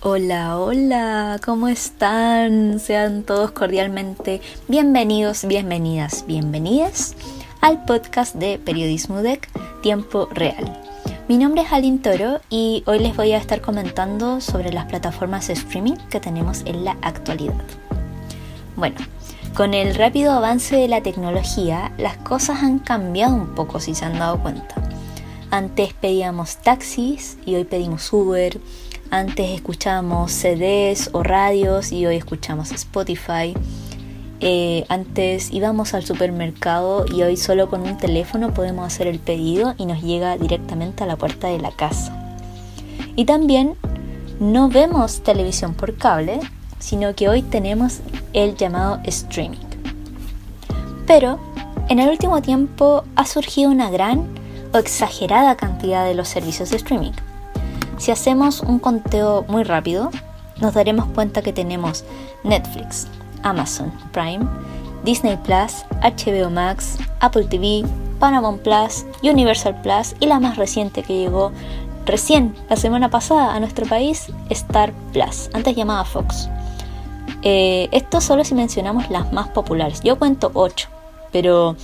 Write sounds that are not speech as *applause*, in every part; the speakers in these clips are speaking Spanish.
Hola, hola, ¿cómo están? Sean todos cordialmente bienvenidos, bienvenidas, bienvenidas al podcast de Periodismo DEC Tiempo Real. Mi nombre es Alin Toro y hoy les voy a estar comentando sobre las plataformas de streaming que tenemos en la actualidad. Bueno, con el rápido avance de la tecnología, las cosas han cambiado un poco si se han dado cuenta. Antes pedíamos taxis y hoy pedimos Uber antes escuchábamos CDs o radios y hoy escuchamos Spotify. Eh, antes íbamos al supermercado y hoy solo con un teléfono podemos hacer el pedido y nos llega directamente a la puerta de la casa. Y también no vemos televisión por cable, sino que hoy tenemos el llamado streaming. Pero en el último tiempo ha surgido una gran o exagerada cantidad de los servicios de streaming. Si hacemos un conteo muy rápido, nos daremos cuenta que tenemos Netflix, Amazon Prime, Disney Plus, HBO Max, Apple TV, Paramount Plus, Universal Plus y la más reciente que llegó recién la semana pasada a nuestro país, Star Plus, antes llamada Fox. Eh, esto solo si mencionamos las más populares. Yo cuento 8, pero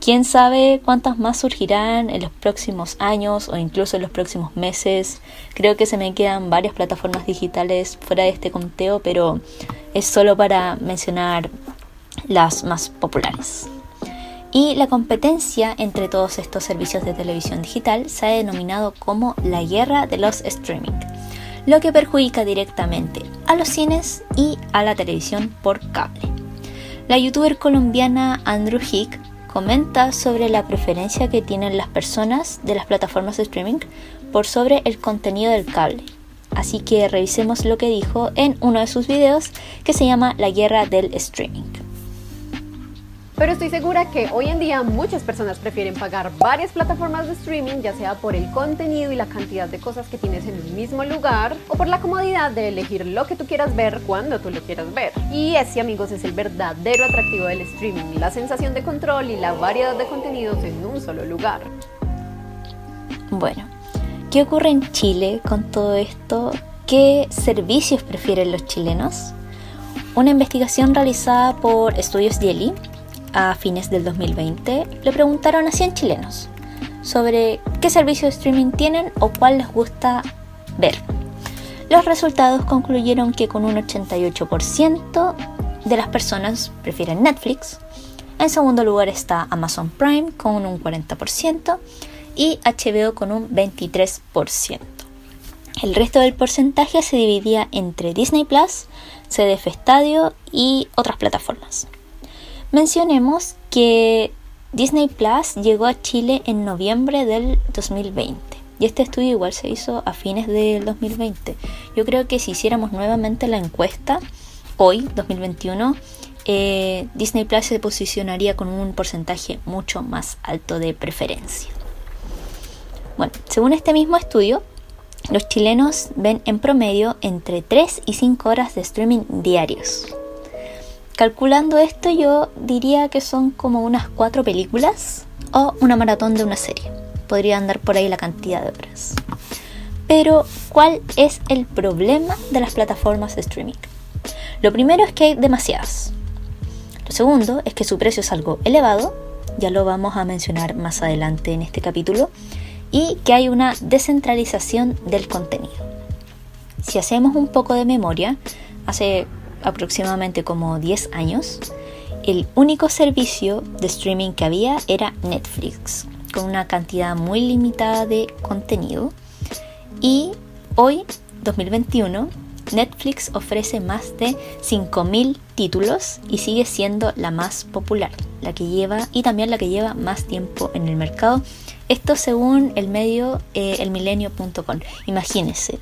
Quién sabe cuántas más surgirán en los próximos años o incluso en los próximos meses. Creo que se me quedan varias plataformas digitales fuera de este conteo, pero es solo para mencionar las más populares. Y la competencia entre todos estos servicios de televisión digital se ha denominado como la guerra de los streaming, lo que perjudica directamente a los cines y a la televisión por cable. La youtuber colombiana Andrew Hick comenta sobre la preferencia que tienen las personas de las plataformas de streaming por sobre el contenido del cable. Así que revisemos lo que dijo en uno de sus videos que se llama La guerra del streaming. Pero estoy segura que hoy en día muchas personas prefieren pagar varias plataformas de streaming, ya sea por el contenido y la cantidad de cosas que tienes en el mismo lugar, o por la comodidad de elegir lo que tú quieras ver cuando tú lo quieras ver. Y ese, amigos, es el verdadero atractivo del streaming, la sensación de control y la variedad de contenidos en un solo lugar. Bueno, ¿qué ocurre en Chile con todo esto? ¿Qué servicios prefieren los chilenos? Una investigación realizada por Estudios Yeli a fines del 2020, le preguntaron a 100 chilenos sobre qué servicio de streaming tienen o cuál les gusta ver. Los resultados concluyeron que con un 88% de las personas prefieren Netflix, en segundo lugar está Amazon Prime con un 40% y HBO con un 23%. El resto del porcentaje se dividía entre Disney Plus, CDF Stadio y otras plataformas. Mencionemos que Disney Plus llegó a Chile en noviembre del 2020 y este estudio igual se hizo a fines del 2020. Yo creo que si hiciéramos nuevamente la encuesta hoy, 2021, eh, Disney Plus se posicionaría con un porcentaje mucho más alto de preferencia. Bueno, según este mismo estudio, los chilenos ven en promedio entre 3 y 5 horas de streaming diarios. Calculando esto yo diría que son como unas cuatro películas o una maratón de una serie. Podría andar por ahí la cantidad de horas. Pero, ¿cuál es el problema de las plataformas de streaming? Lo primero es que hay demasiadas. Lo segundo es que su precio es algo elevado, ya lo vamos a mencionar más adelante en este capítulo, y que hay una descentralización del contenido. Si hacemos un poco de memoria, hace aproximadamente como 10 años, el único servicio de streaming que había era Netflix, con una cantidad muy limitada de contenido. Y hoy, 2021, Netflix ofrece más de 5.000 títulos y sigue siendo la más popular, la que lleva y también la que lleva más tiempo en el mercado. Esto según el medio eh, elmilenio.com. Imagínense,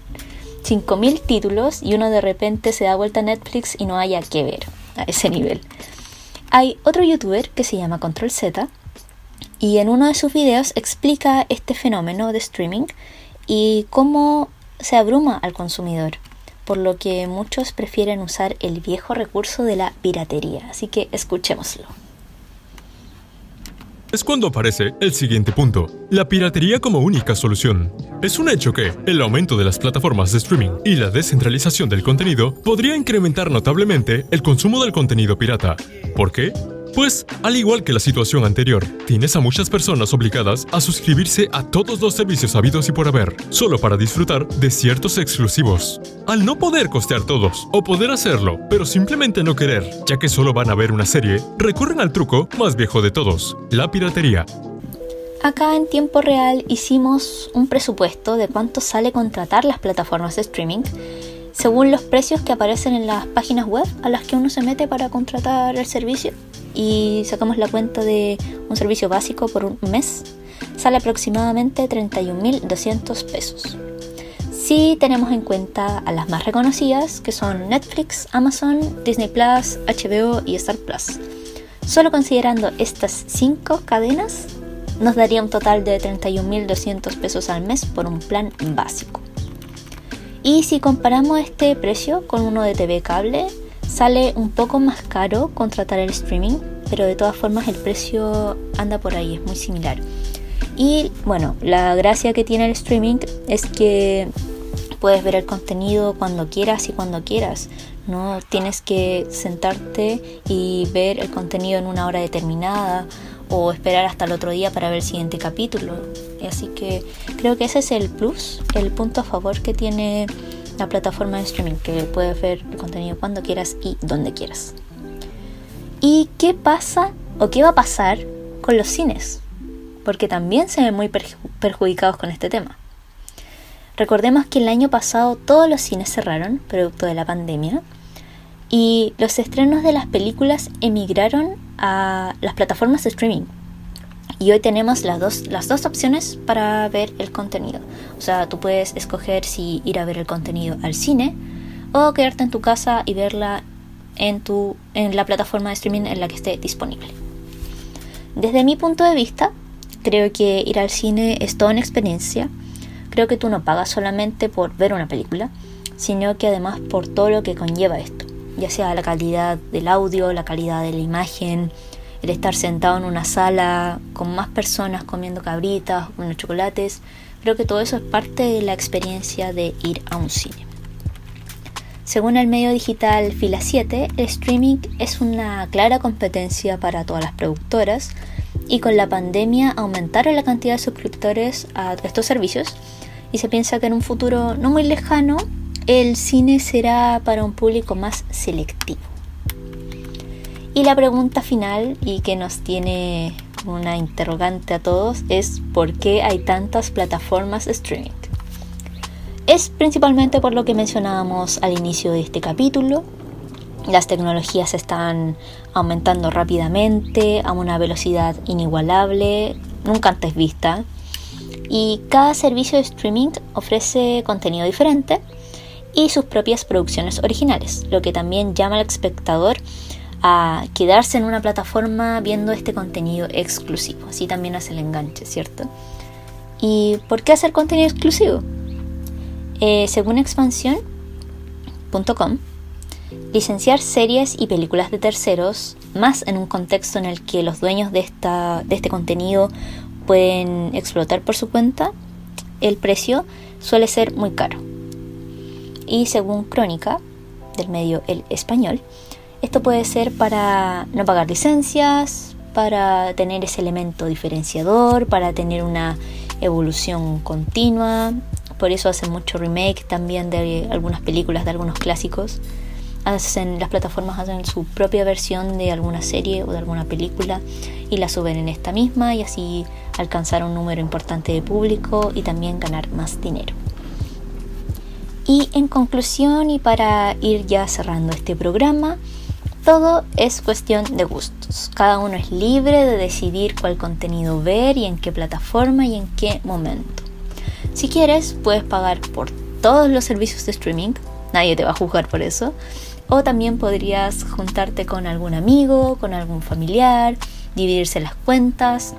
5.000 títulos y uno de repente se da vuelta a Netflix y no haya que ver a ese nivel. Hay otro youtuber que se llama Control Z y en uno de sus videos explica este fenómeno de streaming y cómo se abruma al consumidor, por lo que muchos prefieren usar el viejo recurso de la piratería. Así que escuchémoslo es cuando aparece el siguiente punto, la piratería como única solución. Es un hecho que el aumento de las plataformas de streaming y la descentralización del contenido podría incrementar notablemente el consumo del contenido pirata. ¿Por qué? Pues, al igual que la situación anterior, tienes a muchas personas obligadas a suscribirse a todos los servicios habidos y por haber, solo para disfrutar de ciertos exclusivos. Al no poder costear todos, o poder hacerlo, pero simplemente no querer, ya que solo van a ver una serie, recurren al truco más viejo de todos, la piratería. Acá en tiempo real hicimos un presupuesto de cuánto sale contratar las plataformas de streaming según los precios que aparecen en las páginas web a las que uno se mete para contratar el servicio y sacamos la cuenta de un servicio básico por un mes, sale aproximadamente 31.200 pesos. Si tenemos en cuenta a las más reconocidas, que son Netflix, Amazon, Disney Plus, HBO y Star Plus. Solo considerando estas 5 cadenas, nos daría un total de 31.200 pesos al mes por un plan básico. Y si comparamos este precio con uno de TV cable, Sale un poco más caro contratar el streaming, pero de todas formas el precio anda por ahí, es muy similar. Y bueno, la gracia que tiene el streaming es que puedes ver el contenido cuando quieras y cuando quieras. No tienes que sentarte y ver el contenido en una hora determinada o esperar hasta el otro día para ver el siguiente capítulo. Así que creo que ese es el plus, el punto a favor que tiene la plataforma de streaming que puedes ver el contenido cuando quieras y donde quieras. ¿Y qué pasa o qué va a pasar con los cines? Porque también se ven muy perjudicados con este tema. Recordemos que el año pasado todos los cines cerraron, producto de la pandemia, y los estrenos de las películas emigraron a las plataformas de streaming, y hoy tenemos las dos, las dos opciones para ver el contenido. O sea, tú puedes escoger si ir a ver el contenido al cine o quedarte en tu casa y verla en, tu, en la plataforma de streaming en la que esté disponible. Desde mi punto de vista, creo que ir al cine es toda una experiencia. Creo que tú no pagas solamente por ver una película, sino que además por todo lo que conlleva esto, ya sea la calidad del audio, la calidad de la imagen, el estar sentado en una sala con más personas comiendo cabritas, unos chocolates, creo que todo eso es parte de la experiencia de ir a un cine. Según el medio digital Fila 7, el streaming es una clara competencia para todas las productoras y con la pandemia aumentaron la cantidad de suscriptores a estos servicios y se piensa que en un futuro no muy lejano el cine será para un público más selectivo. Y la pregunta final y que nos tiene una interrogante a todos es ¿por qué hay tantas plataformas de streaming? Es principalmente por lo que mencionábamos al inicio de este capítulo. Las tecnologías están aumentando rápidamente a una velocidad inigualable, nunca antes vista. Y cada servicio de streaming ofrece contenido diferente y sus propias producciones originales, lo que también llama al espectador a quedarse en una plataforma viendo este contenido exclusivo. Así también hace el enganche, ¿cierto? ¿Y por qué hacer contenido exclusivo? Eh, según expansión.com, licenciar series y películas de terceros, más en un contexto en el que los dueños de, esta, de este contenido pueden explotar por su cuenta, el precio suele ser muy caro. Y según Crónica, del medio El Español, esto puede ser para no pagar licencias, para tener ese elemento diferenciador, para tener una evolución continua. Por eso hacen mucho remake también de algunas películas, de algunos clásicos. Hacen, las plataformas hacen su propia versión de alguna serie o de alguna película y la suben en esta misma y así alcanzar un número importante de público y también ganar más dinero. Y en conclusión y para ir ya cerrando este programa, todo es cuestión de gustos. Cada uno es libre de decidir cuál contenido ver y en qué plataforma y en qué momento. Si quieres, puedes pagar por todos los servicios de streaming, nadie te va a juzgar por eso. O también podrías juntarte con algún amigo, con algún familiar, dividirse las cuentas.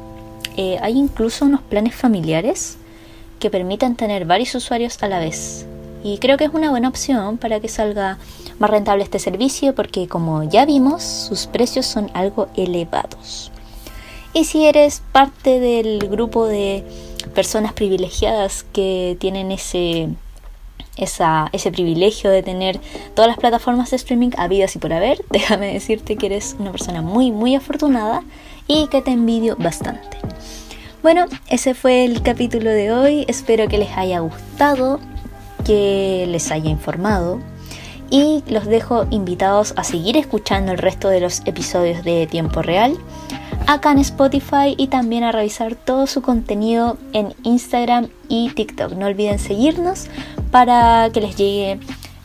Eh, hay incluso unos planes familiares que permiten tener varios usuarios a la vez. Y creo que es una buena opción para que salga más rentable este servicio porque como ya vimos, sus precios son algo elevados. Y si eres parte del grupo de personas privilegiadas que tienen ese, ese privilegio de tener todas las plataformas de streaming habidas y por haber, *laughs* déjame decirte que eres una persona muy, muy afortunada y que te envidio bastante. Bueno, ese fue el capítulo de hoy. Espero que les haya gustado, que les haya informado y los dejo invitados a seguir escuchando el resto de los episodios de Tiempo Real acá en Spotify y también a revisar todo su contenido en Instagram y TikTok. No olviden seguirnos para que les llegue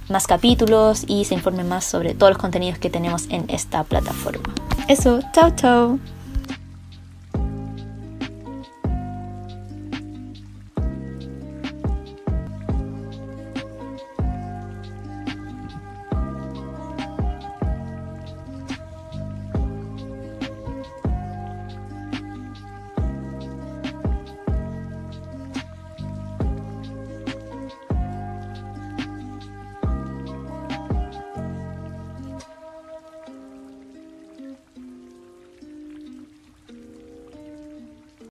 más capítulos y se informen más sobre todos los contenidos que tenemos en esta plataforma. Eso, chao chao.